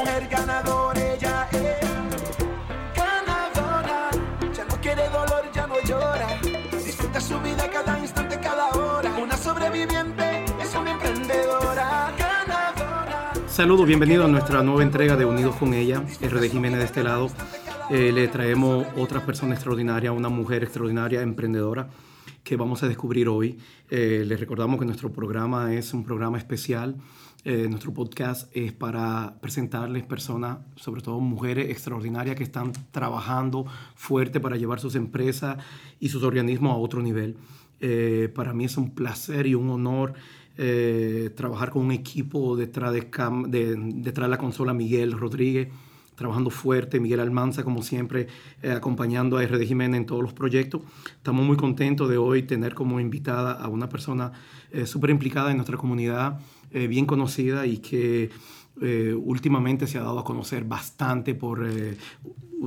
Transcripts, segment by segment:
mujer ella es ganadora. Ya no quiere dolor, ya no llora. Disfruta su vida cada instante, cada hora. Una sobreviviente es una emprendedora. Saludos, bienvenido a nuestra nueva entrega de Unidos con ella, RD Jiménez de este lado. Eh, le traemos otra persona extraordinaria, una mujer extraordinaria, emprendedora, que vamos a descubrir hoy. Eh, les recordamos que nuestro programa es un programa especial. Eh, nuestro podcast es para presentarles personas, sobre todo mujeres extraordinarias que están trabajando fuerte para llevar sus empresas y sus organismos a otro nivel. Eh, para mí es un placer y un honor eh, trabajar con un equipo detrás de, detrás de la consola Miguel Rodríguez, trabajando fuerte, Miguel Almanza como siempre, acompañando a RD Jiménez en todos los proyectos. Estamos muy contentos de hoy tener como invitada a una persona súper implicada en nuestra comunidad, eh, bien conocida y que eh, últimamente se ha dado a conocer bastante por eh,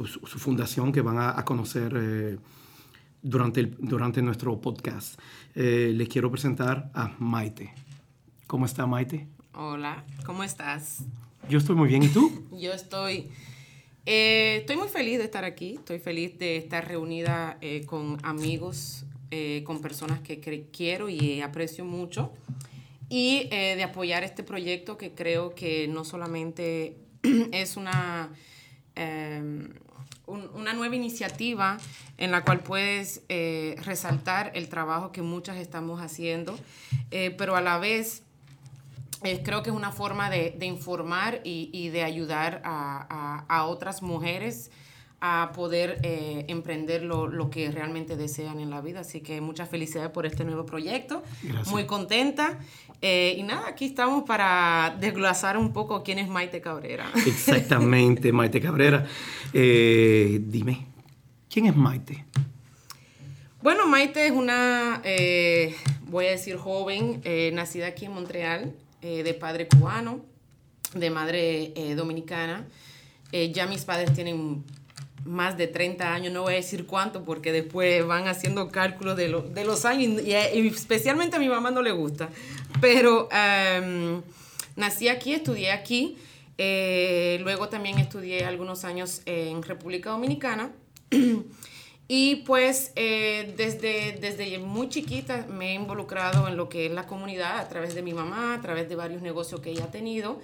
su, su fundación que van a, a conocer durante, el- durante nuestro podcast. Les quiero presentar a Maite. ¿Cómo está Maite? Hola, ¿cómo estás? Yo estoy muy bien. ¿Y tú? Yo estoy, eh, estoy muy feliz de estar aquí, estoy feliz de estar reunida eh, con amigos, eh, con personas que quiero y aprecio mucho y eh, de apoyar este proyecto que creo que no solamente es una, eh, un- una nueva iniciativa en la cual puedes eh, resaltar el trabajo que muchas estamos haciendo, eh, pero a la vez creo que es una forma de, de informar y, y de ayudar a, a- a otras mujeres a poder eh, emprender lo, lo que realmente desean en la vida. Así que muchas felicidades por este nuevo proyecto. Gracias. Muy contenta. Eh, y nada, aquí estamos para desglosar un poco quién es Maite Cabrera. Exactamente, Maite Cabrera. Eh, dime, ¿quién es Maite? Bueno, Maite es una, voy a decir joven, nacida aquí en Montreal, de padre cubano, de madre dominicana. Ya mis padres tienen más de 30 años, no voy a decir cuánto porque después van haciendo cálculos de, lo- de los años y, especialmente a mi mamá no le gusta. Pero em, nací aquí, estudié aquí, eh, luego también estudié algunos años en República Dominicana. Y pues eh, desde, desde muy chiquita me he involucrado en lo que es la comunidad a través de mi mamá, a través de varios negocios que ella ha tenido.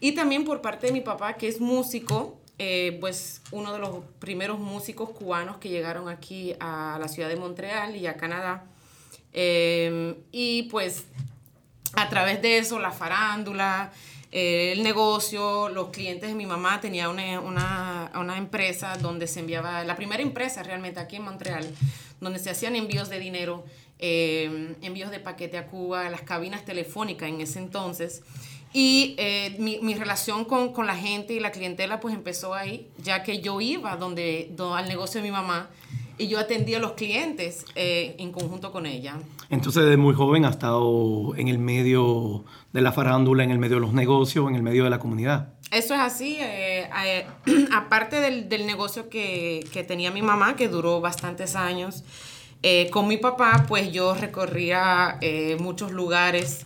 Y también por parte de mi papá, que es músico, eh, pues uno de los primeros músicos cubanos que llegaron aquí a la ciudad de Montreal y a Canadá. Eh, y pues a través de eso, la farándula, eh, el negocio, los clientes de mi mamá tenía una, una, una empresa donde se enviaba, la primera empresa realmente aquí en Montreal, donde se hacían envíos de dinero, eh, envíos de paquete a Cuba, las cabinas telefónicas en ese entonces. Y eh, mi, mi relación con, con la gente y la clientela pues empezó ahí, ya que yo iba donde, do- al negocio de mi mamá y yo atendía a los clientes eh, en conjunto con ella. Entonces, desde muy joven ha estado en el medio de la farándula, en el medio de los negocios, en el medio de la comunidad. Eso es así. eh, eh, aparte del, del negocio que, que tenía mi mamá, que duró bastantes años, eh, con mi papá, pues yo recorría eh, muchos lugares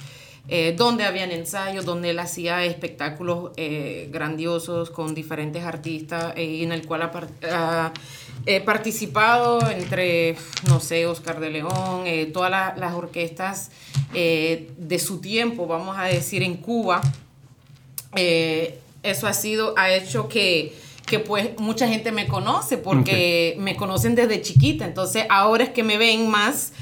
eh, donde habían ensayos, donde él hacía espectáculos eh, grandiosos con diferentes artistas eh, y en el cual ha, par- ha, participado entre, no sé, Oscar de León, todas la- las orquestas de su tiempo, vamos a decir, en Cuba eso ha sido, ha hecho que, que pues mucha gente me conoce porque me conocen desde chiquita. Entonces ahora es que me ven más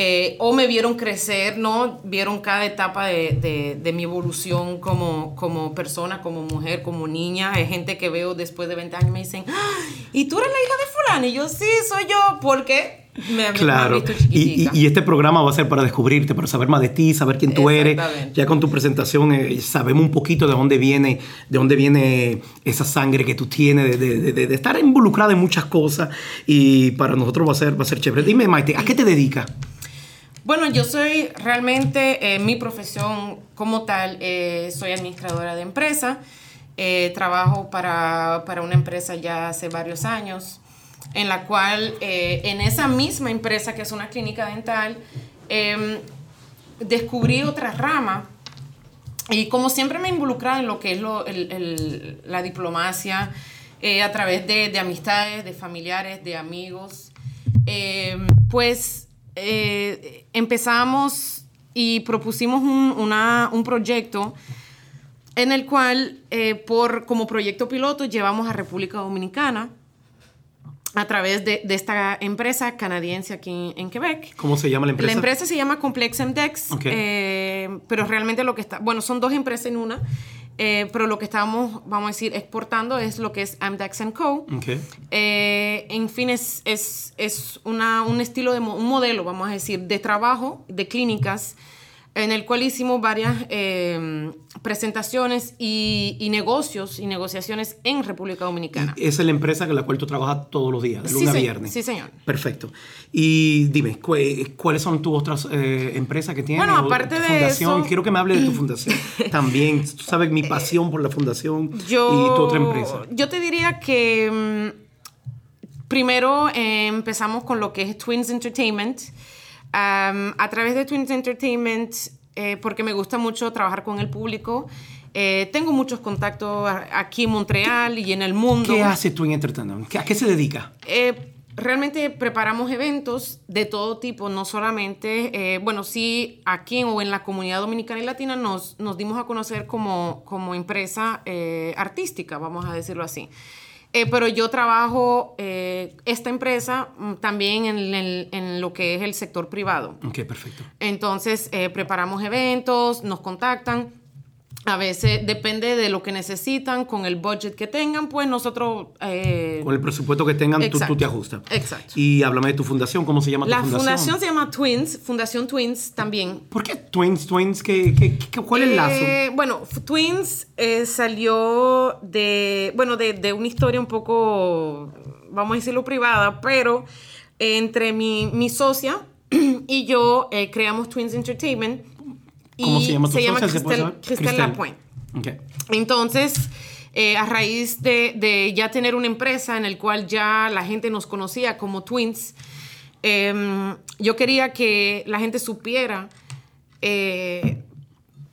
eh, o me vieron crecer, ¿no? Vieron cada etapa de, de- de mi evolución como, como persona, como mujer, como niña. Hay gente que veo después de 20 años y me dicen, "Ah, ¿y tú eres la hija de fulano? Y yo, sí, soy yo, porque me, me Claro. visto Y, y- este programa va a ser para descubrirte, para saber más de ti, saber quién tú eres. Ya con tu presentación eh, sabemos un poquito de dónde viene, de dónde viene esa sangre que tú tienes, de, de- de- de estar involucrada en muchas cosas. Y para nosotros va a ser, va a ser chévere. Dime, Maite, ¿a qué te dedicas? Bueno, yo soy realmente, eh, mi profesión como tal, eh, soy administradora de empresa. Eh, trabajo para, para una empresa ya hace varios años, en la cual, eh, en esa misma empresa, que es una clínica dental, em, descubrí otra rama Y como siempre me he involucrado en lo que es lo- la diplomacia, a través de, de amistades, de familiares, de amigos, eh, pues eh, empezamos y propusimos un, una- un proyecto en el cual, eh, por, como proyecto piloto, llevamos a República Dominicana a través de, de esta empresa canadiense aquí en, en Quebec. ¿Cómo se llama la empresa? La empresa se llama Complex MDEX, eh, pero realmente lo que está, bueno, son dos empresas en una, eh, pero lo que estamos, vamos a decir, exportando es lo que es Amdex Co. Ok. Eh, en fin, es, es, es una, un estilo, de mo- un modelo, vamos a decir, de trabajo, de clínicas, en el cual hicimos varias eh, presentaciones y, y negocios y negociaciones en República Dominicana. Esa es la empresa con la cual tú trabajas todos los días, de Sí, lunes a viernes. sí, señor. Perfecto. Y dime, cu- ¿cuáles son tus otras eh, empresas que tienes? Bueno, aparte tu de fundación. eso- Quiero que me hables de tu fundación. También, tú sabes mi pasión por la fundación Yo, y tu otra empresa. Yo te diría que mm, primero eh, empezamos con lo que es Twins Entertainment. Am, a través de Twins Entertainment, eh, porque me gusta mucho trabajar con el público, eh, tengo muchos contactos aquí en Montreal y en el mundo. ¿Qué hace Twin Entertainment? ¿Qué- ¿A qué se dedica? Eh, realmente preparamos eventos de todo tipo, no solamente, eh, bueno, sí, aquí o en la comunidad dominicana y latina nos, nos dimos a conocer como, como empresa eh, artística, vamos a decirlo así. Eh, pero yo trabajo eh, esta empresa mm, también en, el- en lo que es el sector privado. Ok, perfecto. Entonces, eh, preparamos eventos, nos contactan. A veces depende de lo que necesitan, con el budget que tengan, pues nosotros... eh, Con el presupuesto que tengan, tú, te ajustas. Exacto. Y háblame de tu fundación. ¿Cómo se llama La tu fundación se llama Twins, Fundación Twins también. ¿Por qué Twins, Twins? ¿Qué, qué- qué- cuál es el lazo? Eh, bueno, Twins eh, salió de, bueno, de, de una historia un poco, vamos a decirlo, privada, pero entre mi, mi socia y yo creamos Twins Entertainment. ¿Cómo y se llama tu? ¿Se puede Cristel? Cristel Cristel. Lapointe. Entonces, eh, a raíz de, de ya tener una empresa en el cual ya la gente nos conocía como Twins, em, yo quería que la gente supiera eh,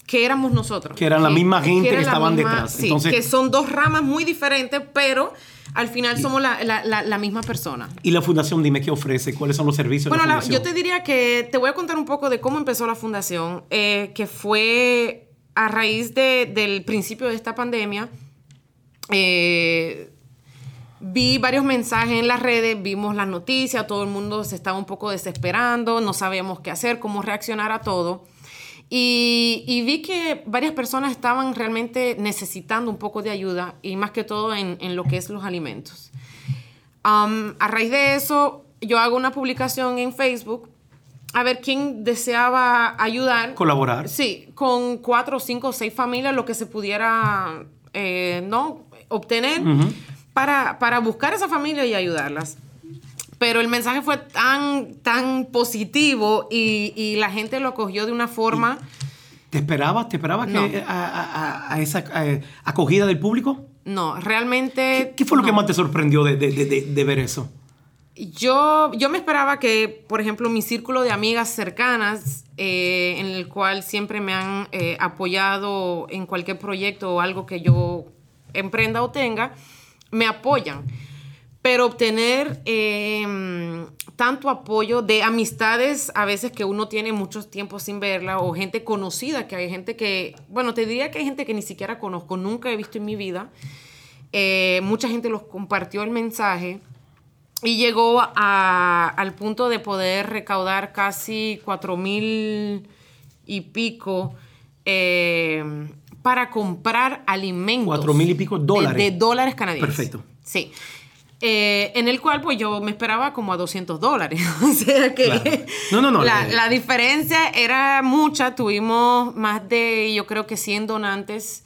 que éramos nosotros. Que eran la misma gente que estaban misma- detrás. Sí, Entonces- que son dos ramas muy diferentes, pero al final somos la, la- la- la misma persona. Y la fundación, dime qué ofrece, cuáles son los servicios Bueno, de la la- fundación. yo te diría que te voy a contar un poco de cómo empezó la fundación, eh, que fue a raíz de- del principio de esta pandemia. eh, vi varios mensajes en las redes, vimos las noticias, todo el mundo se estaba un poco desesperando, no sabíamos qué hacer, cómo reaccionar a todo. Y, y vi que varias personas estaban realmente necesitando un poco de ayuda y más que todo en, en lo que es los alimentos. Um, a raíz de eso, yo hago una publicación en Facebook a ver quién deseaba ayudar. Colaborar. Sí, con cuatro, cinco, seis familias, lo que se pudiera eh, ¿no? obtener para, para buscar esa familia y ayudarlas. Pero el mensaje fue tan, tan positivo y, y la gente lo cogió de una forma... ¿Te esperabas? ¿Te esperabas No. que, a, a- a esa acogida del público? No, realmente... ¿Qué fue lo que no. más te sorprendió de, de- de- de- de ver eso? Yo, yo me esperaba que, por ejemplo, mi círculo de amigas cercanas, eh, en el cual siempre me han eh, apoyado en cualquier proyecto o algo que yo emprenda o tenga, me apoyan. Pero obtener eh, tanto apoyo de amistades, a veces que uno tiene muchos tiempos sin verla, o gente conocida, que hay gente que, bueno, te diría que hay gente que ni siquiera conozco, nunca he visto en mi vida. Eh, mucha gente los compartió el mensaje y llegó a- al punto de poder recaudar casi cuatro mil y pico eh, para comprar alimentos. Cuatro mil y pico de- dólares. De, dólares canadienses. Perfecto. Sí. Eh, en el cual pues yo me esperaba como a 200 dólares. o sea que Claro. No, no, no, La, eh. la diferencia era mucha. Tuvimos más de, yo creo que 100 donantes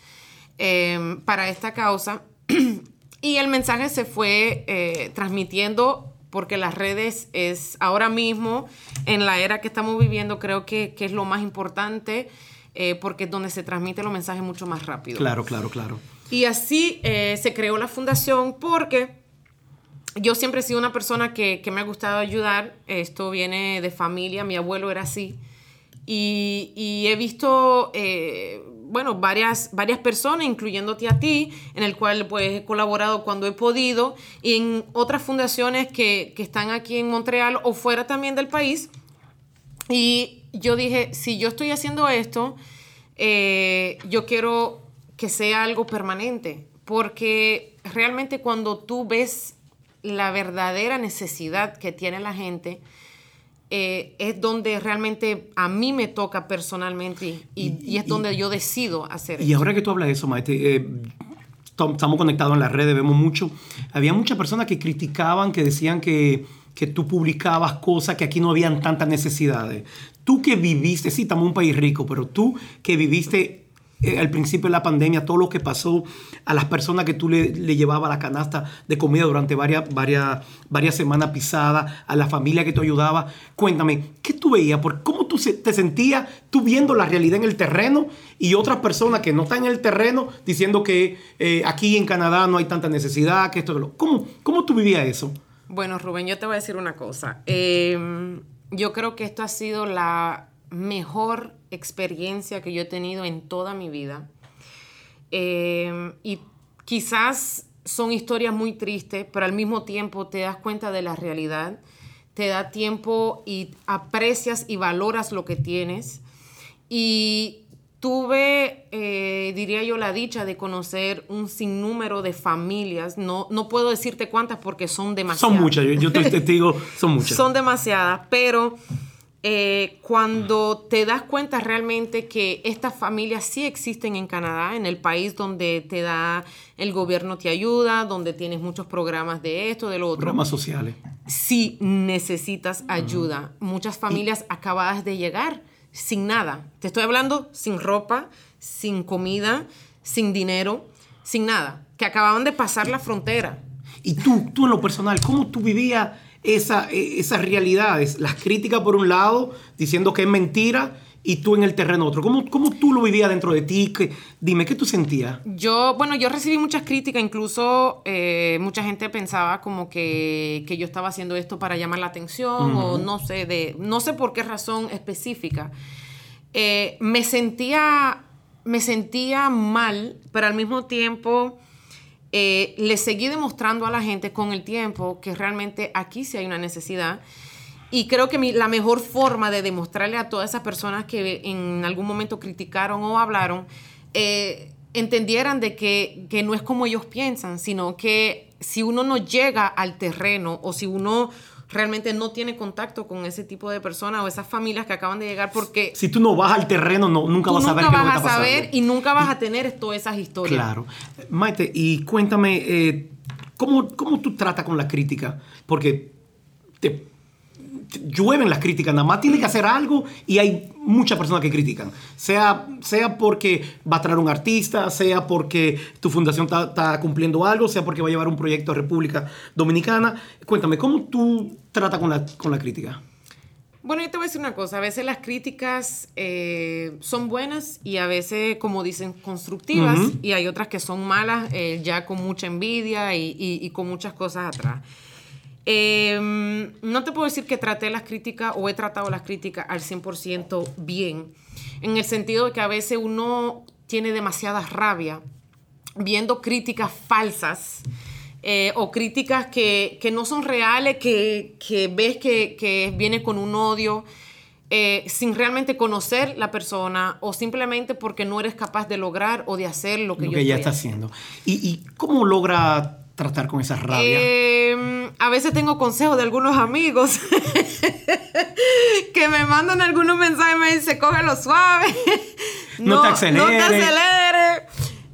eh, para esta causa. y el mensaje se fue eh, transmitiendo porque las redes es ahora mismo, en la era que estamos viviendo, creo que, que es lo más importante eh, porque es donde se transmite los mensajes mucho más rápido. Claro, claro, claro. Y así eh, se creó la fundación porque yo siempre he sido una persona que, que me ha gustado ayudar. Esto viene de familia, mi abuelo era así. Y, y he visto, eh, bueno, varias, varias personas, incluyéndote a ti, en el cual pues he colaborado cuando he podido, y en otras fundaciones que, que están aquí en Montreal o fuera también del país. Y yo dije, si yo estoy haciendo esto, eh, yo quiero que sea algo permanente, porque realmente cuando tú ves la verdadera necesidad que tiene la gente, eh, es donde realmente a mí me toca personalmente y, y, es donde yo decido hacer Y ahora que tú hablas de eso, Maite, eh, estamos conectados en las redes, vemos mucho. Había muchas personas que criticaban, que decían que, que tú publicabas cosas que aquí no habían tantas necesidades. Tú que viviste, sí, estamos en un país rico, pero tú que viviste eh, al principio de la pandemia, todo lo que pasó a las personas que tú le, le llevabas la canasta de comida durante varias, varias, varias semanas pisadas, a la familia que te ayudaba. Cuéntame, ¿qué tú veías? Por ¿Cómo tú te sentías tú viendo la realidad en el terreno y otras personas que no están en el terreno diciendo que eh, aquí en Canadá no hay tanta necesidad, que esto... ¿Cómo, ¿Cómo tú vivías eso? Bueno, Rubén, yo te voy a decir una cosa. Eh, yo creo que esto ha sido la mejor experiencia que yo he tenido en toda mi vida. Eh, y quizás son historias muy tristes, pero al mismo tiempo te das cuenta de la realidad, te da tiempo y aprecias y valoras lo que tienes. Y tuve, eh, diría yo, la dicha de conocer un sinnúmero de familias. No, no puedo decirte cuántas porque son demasiadas. Son muchas, yo, yo te testigo, son muchas. son demasiadas, pero eh, cuando te das cuenta realmente que estas familias sí existen en Canadá, en el país donde te da, el gobierno te ayuda, donde tienes muchos programas de esto, de lo otro. Programas sociales. Sí necesitas ayuda. Muchas familias acabadas de llegar sin nada. Te estoy hablando sin ropa, sin comida, sin dinero, sin nada. Que acababan de pasar la frontera. Y tú, tú en lo personal, ¿cómo tú vivías esa, esas realidades? Las críticas por un lado, diciendo que es mentira, y tú en el terreno otro. ¿Cómo, cómo tú lo vivías dentro de ti? ¿Qué, dime, ¿qué tú sentías? Yo, bueno, yo recibí muchas críticas, incluso eh, mucha gente pensaba como que, que, yo estaba haciendo esto para llamar la atención uh -huh. o no sé, de, no sé por qué razón específica. Eh, me sentía, me sentía mal, pero al mismo tiempo... Eh, le seguí demostrando a la gente con el tiempo que realmente aquí sí hay una necesidad. Y creo que la mejor forma de demostrarle a todas esas personas que en algún momento criticaron o hablaron, eh, entendieran de que, que, no es como ellos piensan, sino que si uno no llega al terreno o si uno realmente no tiene contacto con ese tipo de personas o esas familias que acaban de llegar porque... Si tú no vas al terreno, no, nunca vas a saber nunca qué vas está a saber pasando. y nunca vas a tener todas esas historias. Claro. Maite, y cuéntame, eh, ¿cómo, ¿cómo tú tratas con la crítica? Porque te llueven las críticas, nada más tiene que hacer algo y hay muchas personas que critican. Sea, sea porque va a traer un artista, sea porque tu fundación está cumpliendo algo, sea porque va a llevar un proyecto a República Dominicana. Cuéntame, ¿cómo tú tratas con la, con la crítica? Bueno, yo te voy a decir una cosa, a veces las críticas eh, son buenas y a veces, como dicen, constructivas, uh -huh. y hay otras que son malas, eh, ya con mucha envidia y, y, y con muchas cosas atrás. Eh, no te puedo decir que traté las críticas o he tratado las críticas al 100% bien, en el sentido de que a veces uno tiene demasiada rabia viendo críticas falsas eh, o críticas que, que, no son reales, que, que ves que, que, viene con un odio. Eh, sin realmente conocer la persona o simplemente porque no eres capaz de lograr o de hacer lo que, lo yo que ella está haciendo. ¿Y, ¿Y cómo logra tratar con esa rabia? Eh, a veces tengo consejos de algunos amigos que me mandan algunos mensajes y me dicen, cógelo suave. no, no, te aceleres. No te aceleres.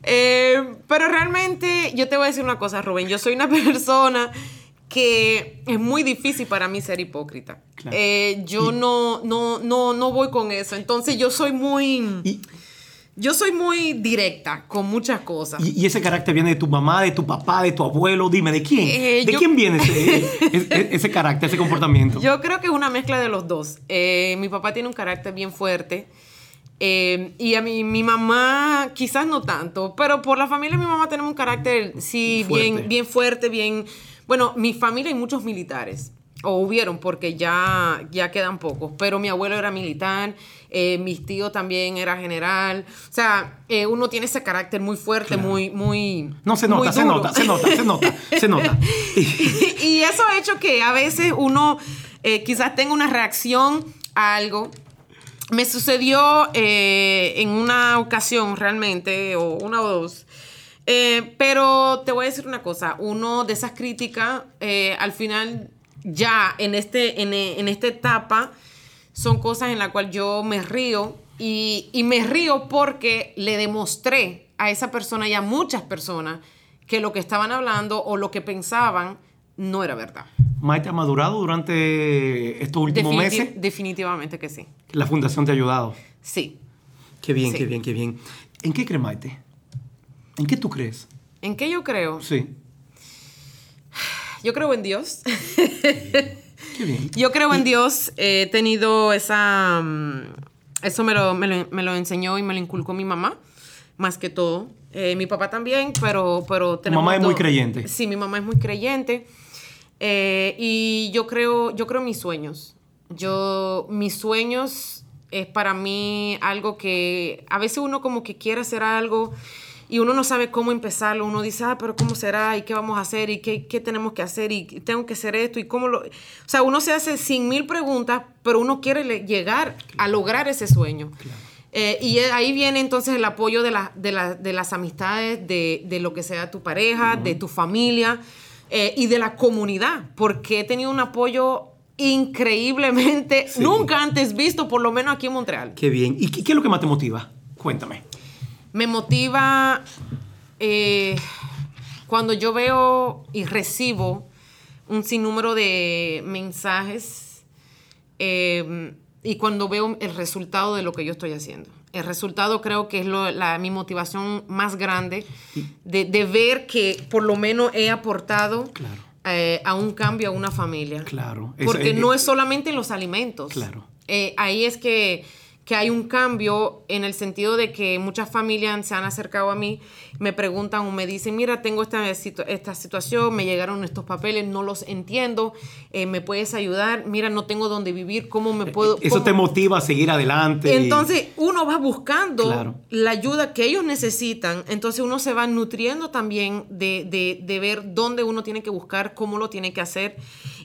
Eh, pero realmente yo te voy a decir una cosa, Rubén. Yo soy una persona que es muy difícil para mí ser hipócrita. Claro. Eh, yo y, no, no, no, no voy con eso. Entonces yo soy muy... Y, yo soy muy directa con muchas cosas. ¿Y, ¿Y, ese carácter viene de tu mamá, de tu papá, de tu abuelo? Dime, ¿de quién? Eh, ¿De yo... quién viene ese, ese, ese, carácter, ese comportamiento? Yo creo que es una mezcla de los dos. Eh, mi papá tiene un carácter bien fuerte. Eh, y a mi, mi mamá quizás no tanto, pero por la familia de mi mamá tenemos un carácter, sí, fuerte. bien, bien fuerte, bien... Bueno, mi familia hay muchos militares o hubieron porque ya, ya quedan pocos, pero mi abuelo era militar, eh, mis tíos también era general. O sea, eh, uno tiene ese carácter muy fuerte, muy, muy. No se nota, muy se nota, se nota, se nota, se nota. y eso ha hecho que a veces uno eh, quizás tenga una reacción a algo. Me sucedió eh, en una ocasión realmente, o una o dos. Pero te voy a decir una cosa, uno de esas críticas, al final, ya en, este, en, en esta etapa, son cosas en las cuales yo me río y, y me río porque le demostré a esa persona y a muchas personas que lo que estaban hablando o lo que pensaban no era verdad. Maite, ¿ha madurado durante estos últimos Definiti- meses? Definitivamente que sí. La fundación te ha ayudado. Sí. Qué bien, Sí. qué bien, qué bien. ¿En qué crees, Maite? ¿En qué tú crees? ¿En qué yo creo? Sí. Yo creo en Dios. Qué bien. Yo creo en Dios. He tenido esa... mm, Eso me lo, me lo- me lo enseñó y me lo inculcó mi mamá, más que todo. Eh, mi papá también, pero... pero tenemos mamá es muy creyente. Sí, mi mamá es muy creyente. Eh, y yo creo, yo creo en mis sueños. Yo, mis sueños es para mí algo que a veces uno como que quiere hacer algo y uno no sabe cómo empezarlo. Uno dice, ah, pero ¿cómo será? ¿Y qué vamos a hacer? ¿Y qué, qué tenemos que hacer? ¿Y tengo que hacer esto? ¿Y cómo lo...? O sea, uno se hace cien mil preguntas, pero uno quiere le- llegar a lograr ese sueño. Eh, y ahí viene entonces el apoyo de, la- de, la- de las amistades, de, de lo que sea tu pareja, de tu familia eh, y de la comunidad, porque he tenido un apoyo increíblemente, Sí. nunca antes visto, por lo menos aquí en Montreal. Qué bien. ¿Y qué, qué es lo que más te motiva? Cuéntame. Me motiva eh, cuando yo veo y recibo un sinnúmero de mensajes eh, y cuando veo el resultado de lo que yo estoy haciendo. El resultado creo que es lo- la, mi motivación más grande de, de ver que por lo menos he aportado Claro. eh, a un cambio a una familia. Claro. Porque es- no es solamente en los alimentos. Claro. Eh, ahí es que, que hay un cambio en el sentido de que muchas familias se han acercado a mí, me preguntan o me dicen, mira, tengo esta, esta situación, me llegaron estos papeles, no los entiendo, eh, ¿me puedes ayudar? Mira, no tengo dónde vivir, ¿cómo me puedo...? Eso cómo-" te motiva a seguir adelante. y- Entonces uno va buscando Claro. la ayuda que ellos necesitan, entonces uno se va nutriendo también de, de- de ver dónde uno tiene que buscar, cómo lo tiene que hacer.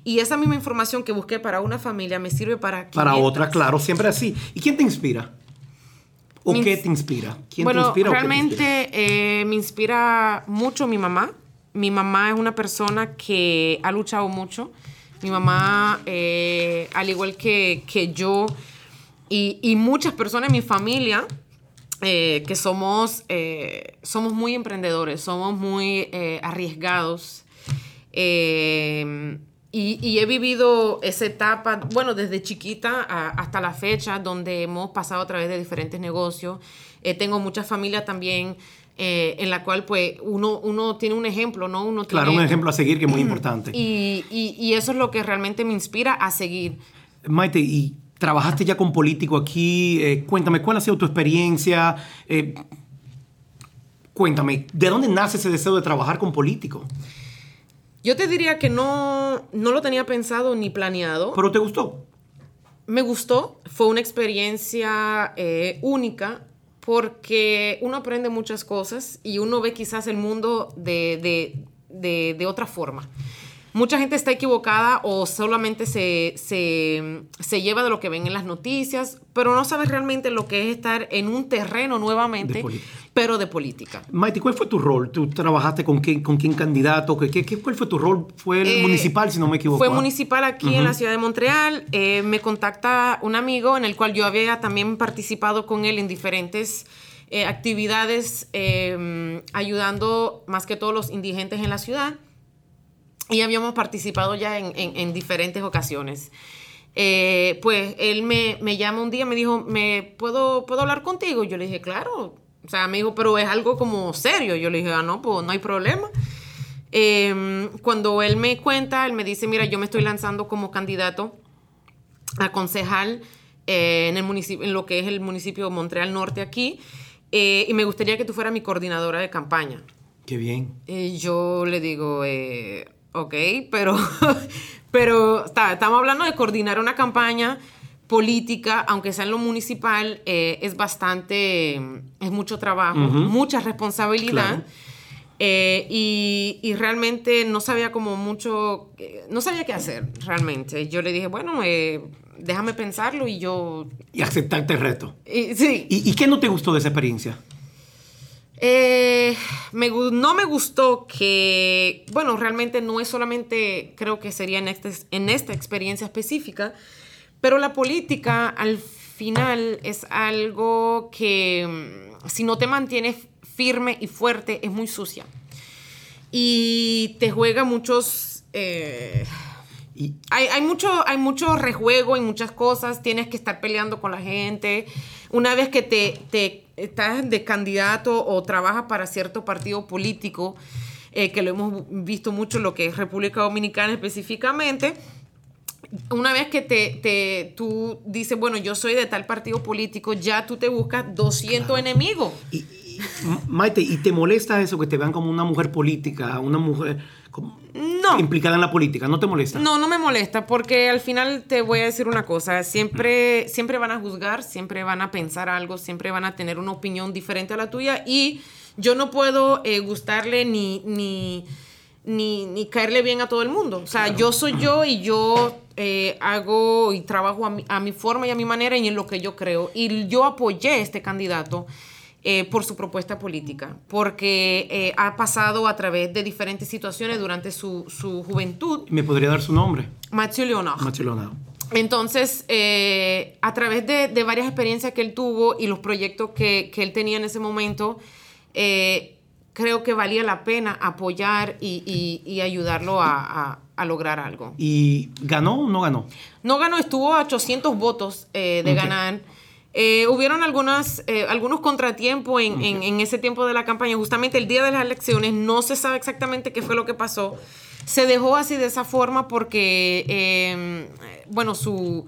Y esa misma información que busqué para una familia me sirve para... Para 500. otra, claro, siempre así. ¿Y quién te inspira? ¿O Me qué te inspira? ¿Quién bueno, te inspira o qué te inspira? realmente eh, me inspira mucho mi mamá. Mi mamá es una persona que ha luchado mucho. Mi mamá, eh, al igual que, que yo y, y muchas personas en mi familia, eh, que somos, eh, somos muy emprendedores, somos muy arriesgados. Eh, y, y he vivido esa etapa, bueno, desde chiquita a- hasta la fecha, donde hemos pasado a través de diferentes negocios. Eh, tengo muchas familias también eh, en la cual, pues, uno, uno tiene un ejemplo, ¿no? Uno Claro, tiene- un ejemplo a seguir que es muy importante. Y, y- y eso es lo que realmente me inspira a seguir. Maite, y trabajaste ya con político aquí. eh, cuéntame, ¿cuál ha sido tu experiencia? Eh, cuéntame, ¿de dónde nace ese deseo de trabajar con político? Yo te diría que no, no lo tenía pensado ni planeado. ¿Pero te gustó? Me gustó, fue una experiencia eh, única porque uno aprende muchas cosas y uno ve quizás el mundo de, de- de- de otra forma. Mucha gente está equivocada o solamente se, se- se lleva de lo que ven en las noticias, pero no sabe realmente lo que es estar en un terreno nuevamente, De pero de política. Maite, ¿cuál fue tu rol? ¿Tú trabajaste con quién, con quién candidato? ¿Qué, qué, cuál fue tu rol? ¿Fue el Eh, municipal, si no me equivoco? Fue ah? municipal aquí en la ciudad de Montreal. Eh, me contacta un amigo en el cual yo había también participado con él en diferentes eh, actividades, eh, ayudando más que todos los indigentes en la ciudad. Y habíamos participado ya en, en- en diferentes ocasiones. Eh, pues él me, me llama un día, me dijo, ¿me puedo, ¿puedo hablar contigo? Yo le dije, claro. O sea, me dijo, pero es algo como serio. Yo le dije, ah, no, pues no hay problema. Eh, cuando él me cuenta, él me dice, mira, yo me estoy lanzando como candidato a concejal eh, en, el municipio, en lo que es el municipio de Montreal Norte aquí, eh, y me gustaría que tú fueras mi coordinadora de campaña. Qué bien. Yo le digo, ok, pero, pero está- estamos hablando de coordinar una campaña política, aunque sea en lo municipal, eh, es bastante, es mucho trabajo, mucha responsabilidad. Eh, y, y, realmente no sabía como mucho, eh, no sabía qué hacer realmente. Yo le dije, bueno, déjame pensarlo y yo... Y aceptarte el reto. Y, sí. ¿Y, qué no te gustó de esa experiencia? Me, no me gustó que, bueno, realmente no es solamente, creo que sería en, este, en esta experiencia específica, pero la política al final es algo que mm, si no te mantienes firme y fuerte es muy sucia. Y te juega muchos... Eh, hay, hay, mucho, hay mucho rejuego y muchas cosas, tienes que estar peleando con la gente. Una vez que te, te estás de candidato o trabajas para cierto partido político, eh, que lo hemos visto mucho, lo que es República Dominicana específicamente, una vez que te, te, tú dices, bueno, yo soy de tal partido político, ya tú te buscas 200 enemigos. Y, Maite, ¿y te molesta eso que te vean como una mujer política, una mujer implicada en la política? ¿No te molesta? No, no me molesta, porque al final te voy a decir una cosa, siempre, siempre van a juzgar, siempre van a pensar algo, siempre van a tener una opinión diferente a la tuya y yo no puedo eh, gustarle ni... ni ni, caerle bien a todo el mundo. O sea, yo soy yo y yo eh, hago y trabajo a mi, forma y a mi manera y en lo que yo creo. Y yo apoyé a este candidato eh, por su propuesta política, porque eh, ha pasado a través de diferentes situaciones durante su, juventud. ¿Me podría dar su nombre? Mathieu Leonard. Mathieu Leonard. Entonces, a través de, varias experiencias que él tuvo y los proyectos que, él tenía en ese momento, creo que valía la pena apoyar y, ayudarlo a, lograr algo. ¿Y ganó o no ganó? No ganó, estuvo a 800 votos eh, de ganar. Eh, hubieron algunas, eh, algunos contratiempos en, en, ese tiempo de la campaña. Justamente el día de las elecciones no se sabe exactamente qué fue lo que pasó. Se dejó así de esa forma porque, bueno, su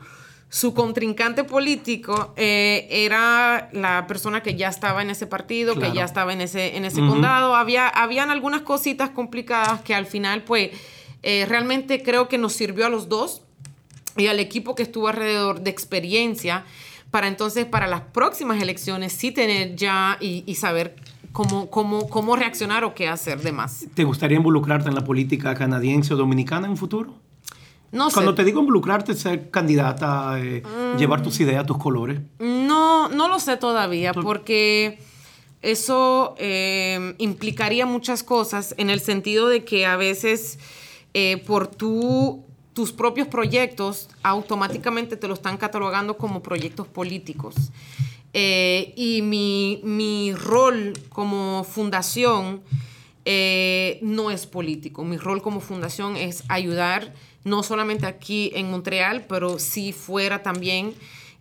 su contrincante político eh, era la persona que ya estaba en ese partido, que ya estaba en ese, en ese condado. Había, habían algunas cositas complicadas que al final, pues, eh, realmente creo que nos sirvió a los dos y al equipo que estuvo alrededor de experiencia para entonces, para las próximas elecciones, sí tener ya y, saber cómo, cómo, cómo reaccionar o qué hacer de más. ¿Te gustaría involucrarte en la política canadiense o dominicana en un futuro? No Cuando te digo involucrarte, ser candidata, eh, mm. llevar tus ideas, tus colores. No, no lo sé todavía, porque eso eh, implicaría muchas cosas en el sentido de que a veces eh, por tu, tus propios proyectos automáticamente te lo están catalogando como proyectos políticos. y mi, mi, rol como fundación no es político. Mi rol como fundación es ayudar no solamente aquí en Montreal, pero sí fuera también.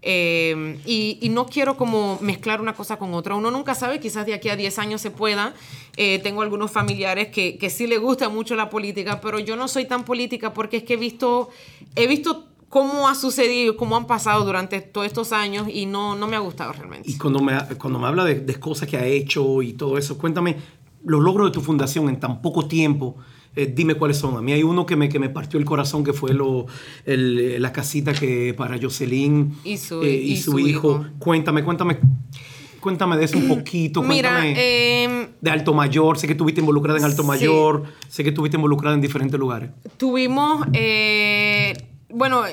Eh, y, no quiero como mezclar una cosa con otra. Uno nunca sabe, quizás de aquí a 10 años se pueda. Eh, tengo algunos familiares que, que sí les gusta mucho la política, pero yo no soy tan política porque es que he visto, he visto cómo ha sucedido, cómo han pasado durante todos estos años y no, no me ha gustado realmente. Y cuando me, cuando me habla de, de cosas que ha hecho y todo eso, cuéntame los logros de tu fundación en tan poco tiempo. Eh, dime cuáles son. A mí hay uno que me, que me partió el corazón, que fue lo, la casita que para Jocelyn y su, eh, y su, hijo. Cuéntame, cuéntame. Cuéntame de eso un poquito. Mira, em, de Alto Mayor. Sé que estuviste involucrada en Alto Mayor. Sé que estuviste involucrada en diferentes lugares. Tuvimos, eh, bueno,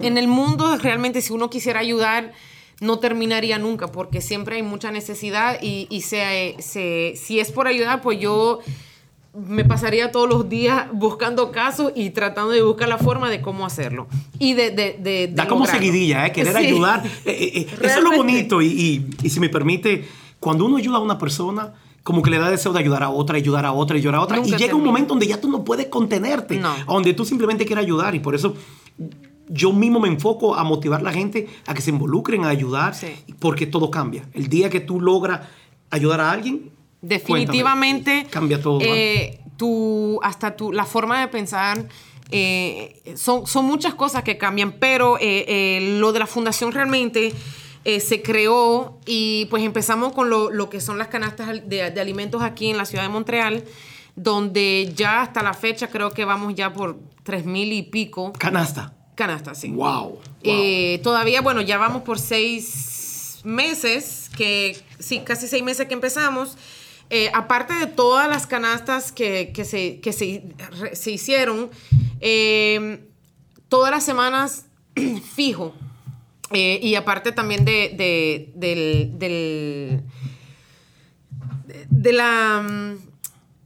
en el mundo realmente si uno quisiera ayudar no terminaría nunca porque siempre hay mucha necesidad y, y se, si es por ayudar, pues yo me pasaría todos los días buscando casos y tratando de buscar la forma de cómo hacerlo. Y de... de, de, da como seguidilla, ¿eh? Querer ayudar. Eh, eh, eh, eso es lo bonito. Y, y, si me permite, cuando uno ayuda a una persona, como que le da deseo de ayudar a otra, ayudar a otra, ayudar a otra. y llega un momento donde ya tú no puedes contenerte. Donde tú simplemente quieres ayudar. Y por eso yo mismo me enfoco a motivar a la gente a que se involucren, a ayudar. Porque todo cambia. El día que tú logras ayudar a alguien, Definitivamente. Cambia todo. Eh, tu, hasta tu, la forma de pensar. Eh, son, son muchas cosas que cambian, pero eh, lo de la fundación realmente se creó y pues empezamos con lo, que son las canastas de, alimentos aquí en la ciudad de Montreal, donde ya hasta la fecha creo que vamos ya por tres mil y pico. Canasta. canastas, sí. Wow. Eh, todavía, bueno, ya vamos por seis meses, que sí, casi seis meses que empezamos. Eh, aparte de todas las canastas que, que se, que se, se hicieron, eh, todas las semanas fijo. eh, y aparte también de, de- del, del- de, de la mm,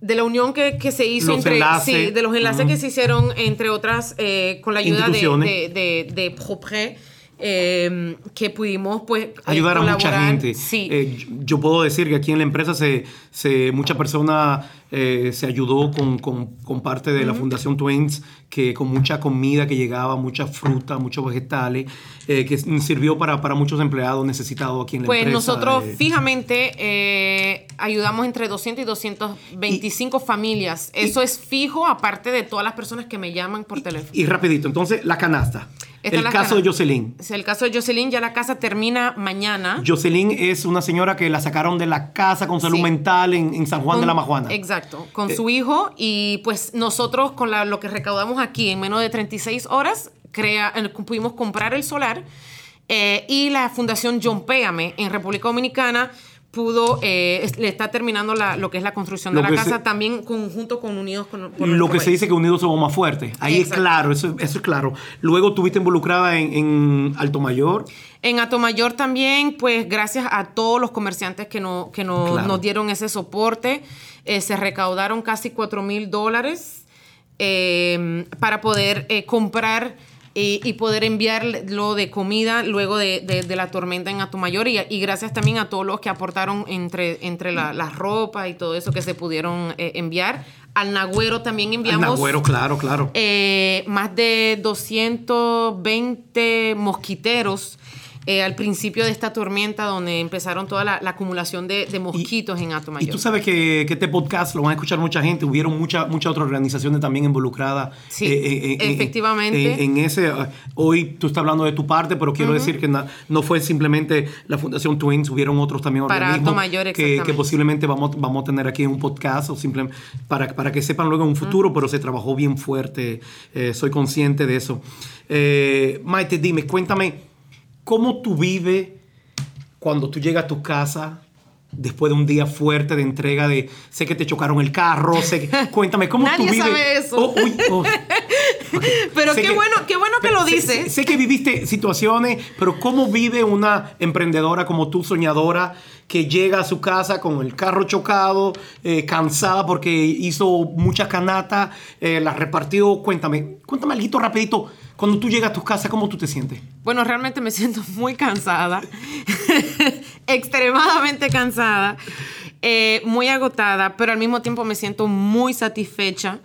de la unión que, que se hizo Los entre enlaces. sí, de los enlaces que se hicieron entre otras eh, con la ayuda de, de, de, de Propre, eh, que pudimos pues eh, ayudar a mucha gente. Sí. Eh, yo, puedo decir que aquí en la empresa se, se mucha persona eh, se ayudó con, con- con parte de la Fundación Twins, que con mucha comida que llegaba, mucha fruta, muchos vegetales, eh, que sirvió para, para muchos empleados necesitados aquí en la Pues empresa. nosotros eh. fijamente eh, ayudamos entre 200 y 225 familias. Eso es fijo, aparte de todas las personas que me llaman por teléfono. Y rapidito, entonces la canasta. El caso de. Jocelyn. El caso de Jocelyn, ya la casa termina mañana. Jocelyn es una señora que la sacaron de la casa con salud Sí. mental en, en San Juan de la Majuana. Exacto, con Eh, su hijo y pues nosotros con la- lo que recaudamos aquí en menos de 36 horas crea, eh, pudimos comprar el solar eh, y la Fundación John Péame en República Dominicana pudo, eh, le está terminando la- lo que es la construcción de la casa se- también conjunto con Unidos con por Lo que se dice que unidos somos más fuertes. Ahí es claro, eso, eso es claro. Luego estuviste involucrada en, en Alto Mayor. En Atomayor también, pues gracias a todos los comerciantes que, no, que no- Claro. nos dieron ese soporte, eh, se recaudaron casi 4 mil dólares eh, para poder comprar y, y poder enviarlo de comida luego de, de- de la tormenta en Atomayor y, y gracias también a todos los que aportaron entre, entre la, la ropa y todo eso que se pudieron eh, enviar. Al Nagüero también enviamos... Nagüero, claro, claro. Eh, más de 220 mosquiteros eh, al principio de esta tormenta donde empezaron toda la, la acumulación de, de mosquitos en Y Atomayor. tú sabes que, que este podcast lo van a escuchar mucha gente. Hubieron muchas muchas otras organizaciones también involucradas. Sí, eh, efectivamente. En, en ese, uh, hoy tú estás hablando de tu parte, pero quiero decir que na- no fue simplemente la Fundación Twins, hubieron otros también Para Alto Mayor, que, que posiblemente vamos, vamos a tener aquí en un podcast o simplemente para, para que sepan luego en un futuro, pero se trabajó bien fuerte. eh, soy consciente de eso. Eh, Maite, dime, cuéntame, ¿cómo tú vives cuando tú llegas a tu casa después de un día fuerte de entrega de sé que te chocaron el carro, sé que, cuéntame cómo tú Nadie vives. sabe eso. Oh, uy, oh. Pero Sé qué que- bueno, qué bueno que lo sé- dices. Sé, sé que viviste situaciones, pero ¿cómo vive una emprendedora como tú, soñadora, que llega a su casa con el carro chocado, eh, cansada porque hizo muchas canatas, eh, las repartió? Cuéntame, cuéntame algo rapidito. Cuando tú llegas a tu casa, ¿cómo tú te sientes? Bueno, realmente me siento muy cansada, extremadamente cansada, eh, muy agotada, pero al mismo tiempo me siento muy satisfecha.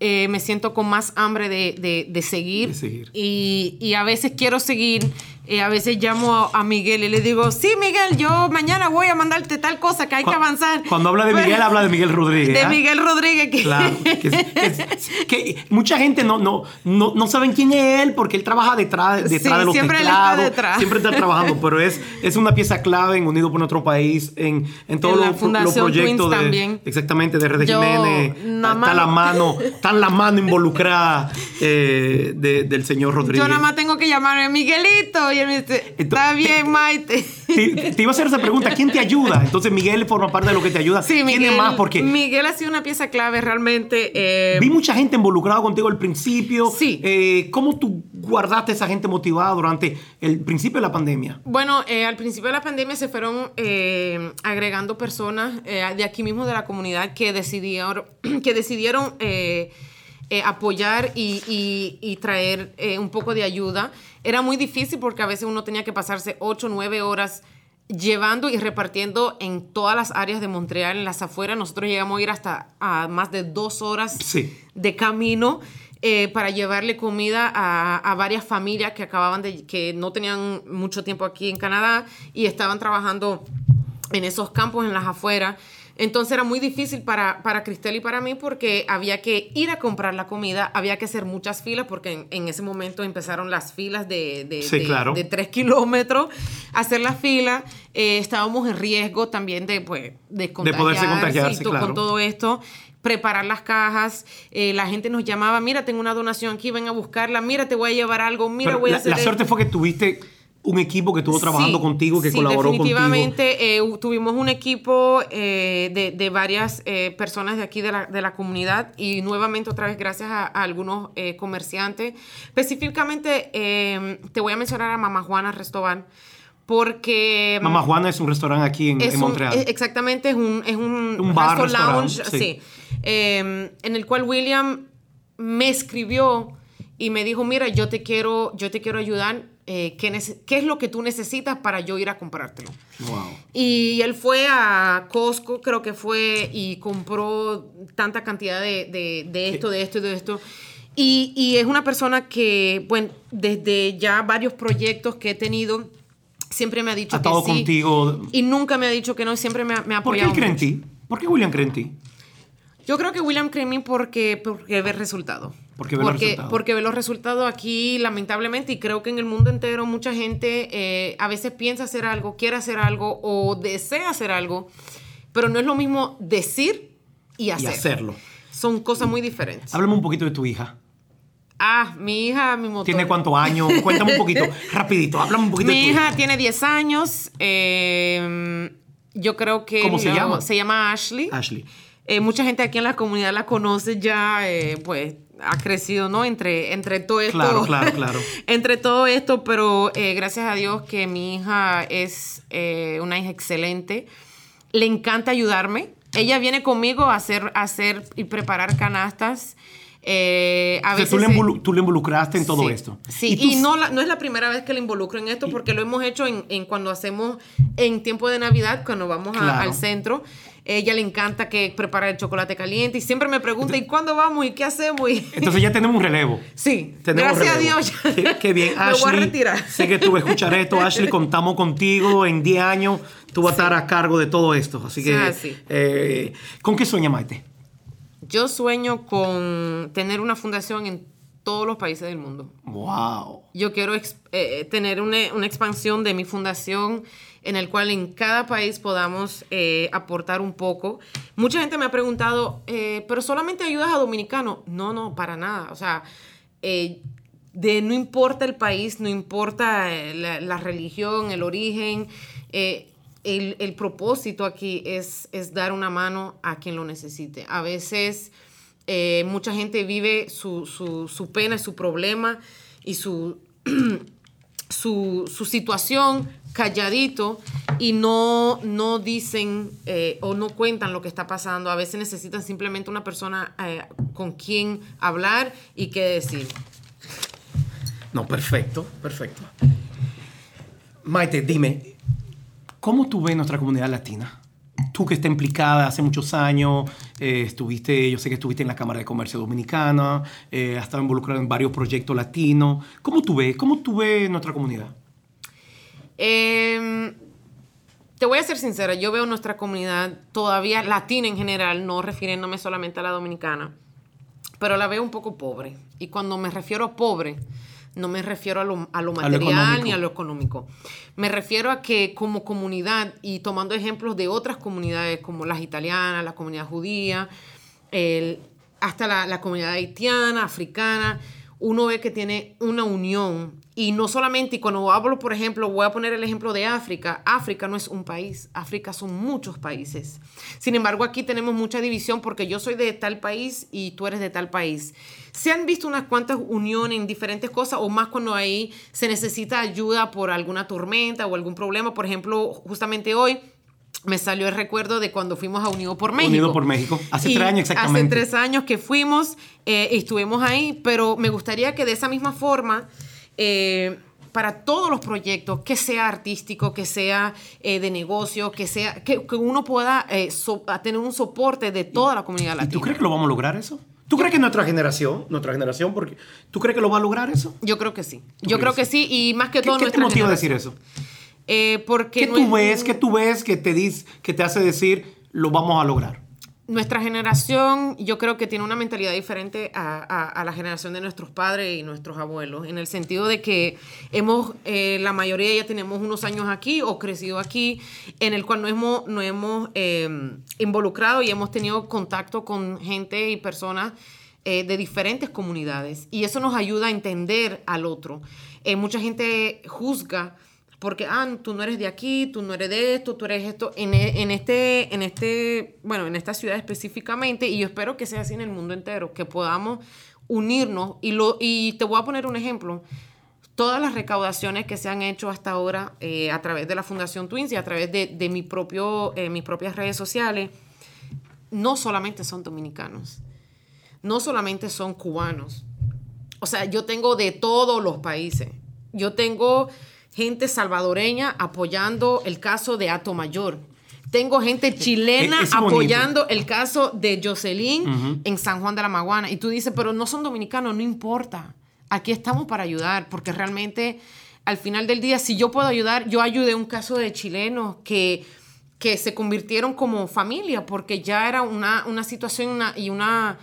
eh, me siento con más hambre de, de- de seguir. De seguir. Y, y a veces quiero seguir. Eh, a veces llamo a, a Miguel y le digo, sí, Miguel, yo mañana voy a mandarte tal cosa que hay que avanzar. Cuando habla de Pero- Miguel, habla de Miguel Rodríguez. De ¿ah? Miguel Rodríguez. Que, Claro, que, que- que mucha gente no, no, no, no saben quién es él porque él trabaja detrás, detrás Sí, de los siempre él está teclados. detrás. Siempre está trabajando, pero es, es una pieza clave en Unido por Nuestro País, en, en todos los, proyectos de, también. exactamente de Redes Jiménez. Está la mano, está la mano involucrada eh, de- del señor Rodríguez. yo nada más tengo que llamarme Miguelito. Y él me dice, está bien, te- Maite. Te, te iba a hacer esa pregunta, ¿quién te ayuda? Entonces Miguel forma parte de lo que te ayuda. Sí, ¿Quién Miguel. es más? Porque Miguel ha sido una pieza clave realmente. eh, Vi mucha gente involucrada contigo al principio. Sí. Eh, ¿Cómo tú guardaste esa gente motivada durante el principio de la pandemia? Bueno, eh, al principio de la pandemia se fueron eh, agregando personas eh, de aquí mismo de la comunidad que decidieron, que decidieron eh, eh, apoyar y, y- y traer eh, un poco de ayuda. Era muy difícil porque a veces uno tenía que pasarse 8 o 9 horas llevando y repartiendo en todas las áreas de Montreal, en las afueras. Nosotros llegamos a ir hasta a más de dos horas Sí. de camino eh, para llevarle comida a, a varias familias que acababan de, que no tenían mucho tiempo aquí en Canadá y estaban trabajando en esos campos en las afueras. Entonces era muy difícil para, para Cristel y para mí porque había que ir a comprar la comida, había que hacer muchas filas porque en, en ese momento empezaron las filas de, de, Sí, de- claro. de tres kilómetros, hacer la fila. eh, estábamos en riesgo también de, pues, de, poderse contagiar, y to- claro. con todo esto. Preparar las cajas, eh, la gente nos llamaba, mira, tengo una donación aquí, ven a buscarla, mira, te voy a llevar algo, mira, Pero voy a hacer la esto". suerte fue que tuviste un equipo que estuvo trabajando Sí, contigo, que sí, colaboró contigo. definitivamente, eh, hu- tuvimos un equipo eh, de, de varias eh, personas de aquí de la, de la comunidad y nuevamente otra vez gracias a, a algunos eh, comerciantes. Específicamente eh, te voy a mencionar a Mamá Juana Restobar porque... Mamá Juana es un restaurante aquí en, Montreal. eh, exactamente, es un, es un, Un bar, lounge, sí. Eh, en el cual William me escribió y me dijo, mira, yo te quiero, yo te quiero ayudar, eh, ¿qué, ¿qué es lo que tú necesitas para yo ir a comprártelo? Wow. Y él fue a Costco, creo que fue, y compró tanta cantidad de, de- de esto, de esto y de esto. Y, y es una persona que, bueno, desde ya varios proyectos que he tenido, siempre me ha dicho Ha que estado sí. contigo. Y nunca me ha dicho que no, siempre me ha, me ha ¿Por qué apoyado. él cree en ti? ¿Por qué William cree en ti? Yo creo que William mí porque, porque ve resultados. Porque ve los porque, resultados. porque ve los resultados aquí, lamentablemente, y creo que en el mundo entero mucha gente eh, a veces piensa hacer algo, quiere hacer algo o desea hacer algo, pero no es lo mismo decir y hacer. Y hacerlo. Son cosas muy diferentes. Háblame un poquito de tu hija. Ah, mi hija, mi motor. ¿Tiene cuántos años? Cuéntame un poquito, rapidito, háblame un poquito Mi de tu hija tiene 10 años. eh, yo creo que... ¿Cómo se llama? Se llama Ashley. Ashley. Eh, mucha gente aquí en la comunidad la conoce ya, eh, pues ha crecido, ¿no? Entre, entre todo esto. Claro, claro, claro. entre todo esto, pero eh, gracias a Dios que mi hija es eh, una hija excelente. Le encanta ayudarme. Ella viene conmigo a hacer, a hacer y preparar canastas. Eh, a O sea, veces tú, le se- involu- tú le involucraste en todo Sí, esto. Sí, tú y, no, la- no es la primera vez que le involucro en esto, porque lo hemos hecho en, en cuando hacemos en tiempo de Navidad, cuando vamos a- Claro. al centro. Ella le encanta que prepara el chocolate caliente y siempre me pregunta, ¿y cuándo vamos? ¿Y qué hacemos? Y- Entonces ya tenemos un relevo. sí, Tenemos gracias relevo. a Dios. ya- Qué, qué bien, me Ashley. voy a retirar. Sé que tú vas a escuchar esto, Ashley. Contamos contigo en 10 años. Tú vas a estar a cargo de todo esto. Así que, Ah, sí. eh, ¿con qué sueña Maite? Yo sueño con tener una fundación en todos los países del mundo. Wow. Yo quiero eh, tener una, una expansión de mi fundación en el cual en cada país podamos eh, aportar un poco. Mucha gente me ha preguntado, eh, ¿pero solamente ayudas a dominicanos? No, no, para nada. O sea, eh, de no importa el país, no importa eh, la, la religión, el origen, eh, el, el propósito aquí es, es dar una mano a quien lo necesite. A veces eh, mucha gente vive su, su, su pena, su problema y su, su, su situación calladito y no, no dicen eh, o no cuentan lo que está pasando. A veces necesitan simplemente una persona eh, con quien hablar y qué decir. No, perfecto, perfecto. Maite, dime, ¿cómo tú ves nuestra comunidad latina? Tú que estás implicada hace muchos años, eh, estuviste, yo sé que estuviste en la Cámara de Comercio Dominicana, eh, has estado involucrada en varios proyectos latinos. ¿Cómo tú ves, cómo tú ves nuestra comunidad? Eh, te voy a ser sincera, yo veo nuestra comunidad todavía latina en general, no refiriéndome solamente a la dominicana, pero la veo un poco pobre. Y cuando me refiero a pobre, no me refiero a lo, a lo material ni a lo económico. Me refiero a que como comunidad, y tomando ejemplos de otras comunidades como las italianas, la comunidad judía, el- hasta la, la comunidad haitiana, africana, uno ve que tiene una unión. Y no solamente, y cuando hablo, por ejemplo, voy a poner el ejemplo de África, África no es un país, África son muchos países. Sin embargo, aquí tenemos mucha división porque yo soy de tal país y tú eres de tal país. Se han visto unas cuantas uniones en diferentes cosas, o más cuando ahí se necesita ayuda por alguna tormenta o algún problema. Por ejemplo, justamente hoy me salió el recuerdo de cuando fuimos a Unido por México. Unido por México. Hace Y tres años exactamente. Hace tres años que fuimos eh, y estuvimos ahí, pero me gustaría que de esa misma forma, eh, para todos los proyectos, que sea artístico, que sea eh, de negocio, que sea que, que uno pueda eh, so- tener un soporte de toda la comunidad ¿Y latina. tú crees que lo vamos a lograr eso? ¿Tú crees que nuestra generación, nuestra generación, porque tú crees que lo va a lograr eso? Yo creo que sí. ¿Tú Yo creo que sí y más que ¿Qué, todo qué te motiva a decir eso? Eh, porque ¿Qué no tú es- ves, qué tú ves que te, dice, que te hace decir lo vamos a lograr? Nuestra generación, yo creo que tiene una mentalidad diferente a, a- a la generación de nuestros padres y nuestros abuelos, en el sentido de que hemos, eh, la mayoría ya tenemos unos años aquí o crecido aquí, en el cual no hemos, no hemos eh, involucrado y hemos tenido contacto con gente y personas eh, de diferentes comunidades. Y eso nos ayuda a entender al otro. Mucha gente juzga porque, ah, tú no eres de aquí, tú no eres de esto, tú eres esto, en, e- en este, en este, bueno, en esta ciudad específicamente, y yo espero que sea así en el mundo entero, que podamos unirnos, y, lo, y te voy a poner un ejemplo, todas las recaudaciones que se han hecho hasta ahora eh, a través de la Fundación Twins y a través de, de mi propio, eh, mis propias redes sociales, no solamente son dominicanos, no solamente son cubanos, o sea, yo tengo de todos los países. Yo tengo gente salvadoreña apoyando el caso de Ato Mayor. Tengo gente chilena es bonito. apoyando el caso de Jocelyn en San Juan de la Maguana. Y tú dices, pero no son dominicanos, no importa. Aquí estamos para ayudar, porque realmente al final del día, si yo puedo ayudar, yo ayudé un caso de chilenos que, que se convirtieron como familia, porque ya era una, una situación una- y una,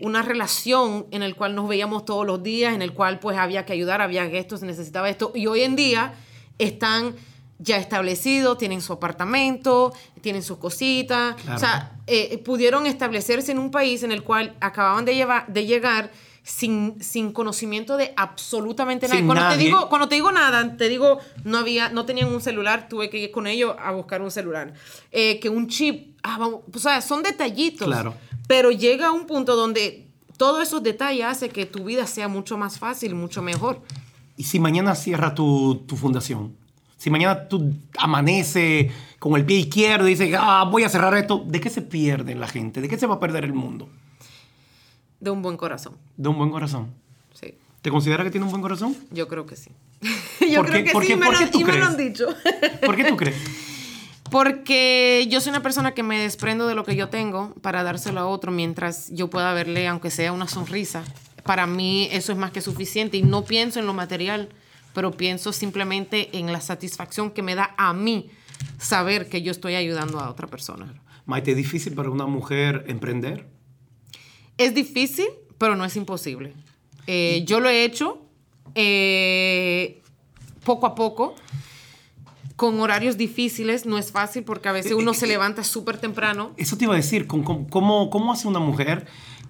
una relación en el cual nos veíamos todos los días, en el cual pues había que ayudar, había esto, se necesitaba esto. Y hoy en día están ya establecidos, tienen su apartamento, tienen sus cositas. Claro. O sea, eh, pudieron establecerse en un país en el cual acababan de, llevar, de llegar sin, sin conocimiento de absolutamente nada. Sin Cuando te, nadie. digo, cuando te digo nada, te digo, no había, no tenían un celular, tuve que ir con ellos a buscar un celular. Eh, que un chip, ah, vamos, o sea, son detallitos. Claro. Pero llega a un punto donde todos esos detalles hacen que tu vida sea mucho más fácil, mucho mejor. ¿Y si mañana cierra tu, tu fundación? Si mañana tú amanece con el pie izquierdo y dices, ah, voy a cerrar esto, ¿de qué se pierde la gente? ¿De qué se va a perder el mundo? De un buen corazón. De un buen corazón. Sí. ¿Te considera que tiene un buen corazón? Yo creo que sí. Yo ¿Por creo qué- que sí, qué- me lo- y me lo han dicho. ¿Por qué tú crees? Porque yo soy una persona que me desprendo de lo que yo tengo para dárselo a otro mientras yo pueda verle, aunque sea una sonrisa. Para mí eso es más que suficiente y no pienso en lo material, pero pienso simplemente en la satisfacción que me da a mí saber que yo estoy ayudando a otra persona. Maite, ¿es difícil para una mujer emprender? Es difícil, pero no es imposible. Eh, yo lo he hecho eh, poco a poco, con horarios difíciles. No es fácil porque a veces uno se levanta súper temprano. Eso te iba a decir, ¿cómo, cómo- cómo, cómo hace una mujer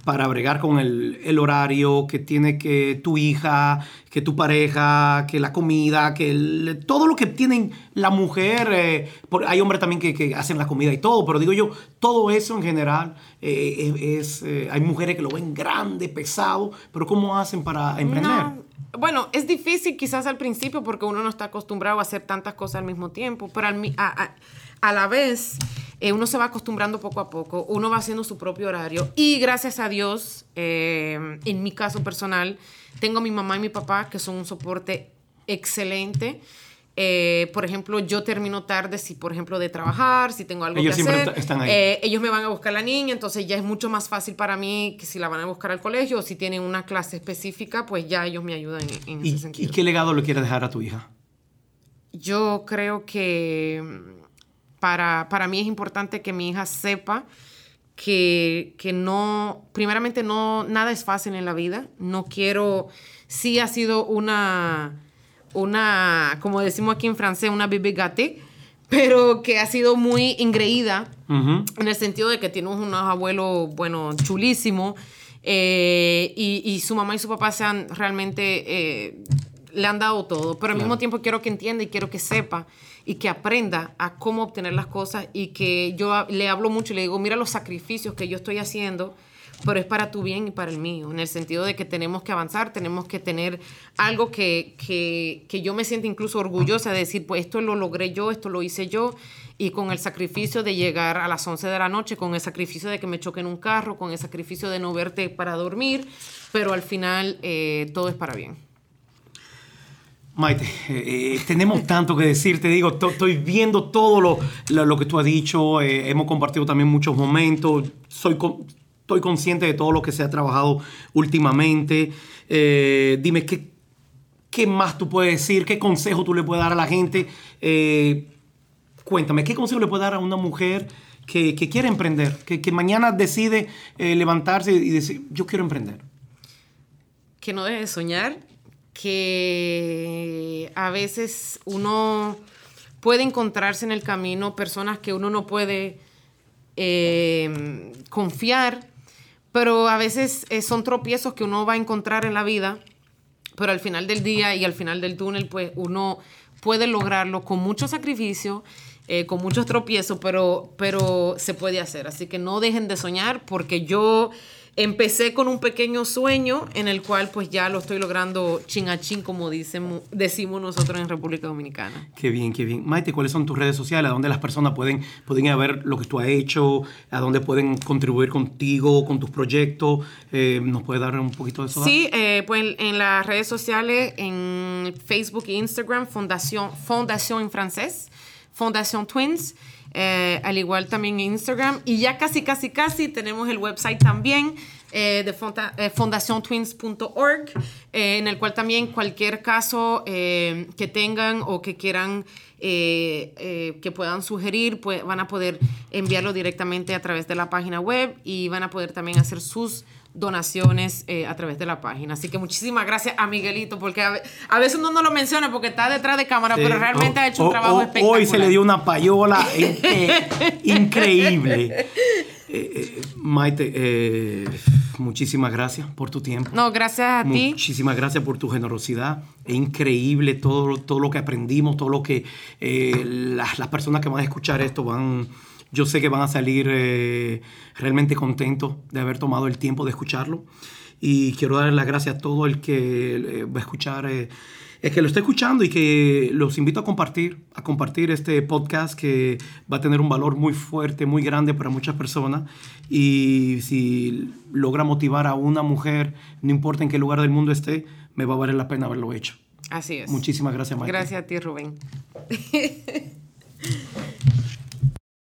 para bregar con el, el horario que tiene que tu hija, que tu pareja, que la comida, que todo lo que tienen la mujer? eh, por- hay hombres también que, que hacen la comida y todo, pero digo yo, todo eso en general, eh, es, eh, hay mujeres que lo ven grande, pesado, pero ¿cómo hacen para emprender? No. Bueno, es difícil quizás al principio porque uno no está acostumbrado a hacer tantas cosas al mismo tiempo, pero al a- a la vez eh, uno se va acostumbrando poco a poco, uno va haciendo su propio horario y gracias a Dios, eh, en mi caso personal, tengo a mi mamá y mi papá que son un soporte excelente. Eh, por ejemplo, yo termino tarde si, por ejemplo, de trabajar, si tengo algo Ellos que hacer. est- están ahí. Eh, ellos me van a buscar la niña, entonces ya es mucho más fácil para mí que si la van a buscar al colegio o si tienen una clase específica, pues ya ellos me ayudan en, en ¿Y, ese y sentido. qué legado le quieres dejar a tu hija? Yo creo que para, para mí es importante que mi hija sepa que, que no, primeramente no, nada es fácil en la vida. No quiero, sí ha sido una, una, como decimos aquí en francés, una bébé gâtée, pero que ha sido muy engreída Ujú. en el sentido de que tiene unos abuelos, bueno, chulísimos, eh, y, y su mamá y su papá se han realmente, eh, le han dado todo, pero al mismo tiempo quiero que entienda y quiero que sepa y que aprenda a cómo obtener las cosas y que yo le hablo mucho y le digo, mira los sacrificios que yo estoy haciendo, pero es para tu bien y para el mío, en el sentido de que tenemos que avanzar, tenemos que tener algo que, que, que yo me siento incluso orgullosa de decir, pues esto lo logré yo, esto lo hice yo, y con el sacrificio de llegar a las 11 de la noche, con el sacrificio de que me choque en un carro, con el sacrificio de no verte para dormir, pero al final eh, todo es para bien. Maite, eh, eh, tenemos tanto que decir, te digo, to- estoy viendo todo lo, lo- lo que tú has dicho, eh, hemos compartido también muchos momentos, soy con- estoy consciente de todo lo que se ha trabajado últimamente. Eh, dime, ¿qué, ¿qué más tú puedes decir? ¿Qué consejo tú le puedes dar a la gente? Eh, cuéntame, ¿qué consejo le puedes dar a una mujer que, quiere emprender, que, mañana decide eh, levantarse y decir, yo quiero emprender? Que no deje de soñar, que a veces uno puede encontrarse en el camino personas que uno no puede eh, confiar, pero a veces eh, son tropiezos que uno va a encontrar en la vida, pero al final del día y al final del túnel, pues uno puede lograrlo con mucho sacrificio eh, con muchos tropiezos, pero, pero se puede hacer. Así que no dejen de soñar porque yo empecé con un pequeño sueño en el cual pues ya lo estoy logrando chin a chin, como decimos, decimos nosotros en República Dominicana. Qué bien, qué bien. Maite, ¿cuáles son tus redes sociales? ¿A dónde las personas pueden, pueden ir a ver lo que tú has hecho? ¿A dónde pueden contribuir contigo, con tus proyectos? Eh, ¿Nos puedes dar un poquito de eso? Sí, eh, pues en las redes sociales, en Facebook e Instagram, Fundación, Fundación en francés. Fundación Twins, eh, al igual también en Instagram. Y ya casi, casi, casi tenemos el website también eh, de eh, fundaciontwins.org, en el cual también cualquier caso que tengan o que quieran que puedan sugerir, pues van a poder enviarlo directamente a través de la página web y van a poder también hacer sus donaciones eh, a través de la página. Así que muchísimas gracias a Miguelito, porque a, veces uno no lo menciona porque está detrás de cámara, pero realmente ha hecho un trabajo espectacular. Hoy se le dio una payola increíble. Eh, eh, Maite, muchísimas gracias por tu tiempo. No, gracias a ti. Muchísimas gracias por tu generosidad. Es increíble todo, todo lo que aprendimos, todo lo que las, las personas que van a escuchar esto van yo sé que van a salir eh, realmente contentos de haber tomado el tiempo de escucharlo. Y quiero dar las gracias a todo el que eh, va a escuchar, eh, el que lo está escuchando y que los invito a compartir, a compartir este podcast que va a tener un valor muy fuerte, muy grande para muchas personas. Y si logra motivar a una mujer, no importa en qué lugar del mundo esté, me va a valer la pena haberlo hecho. Así es. Muchísimas gracias. Gracias a ti, Rubén.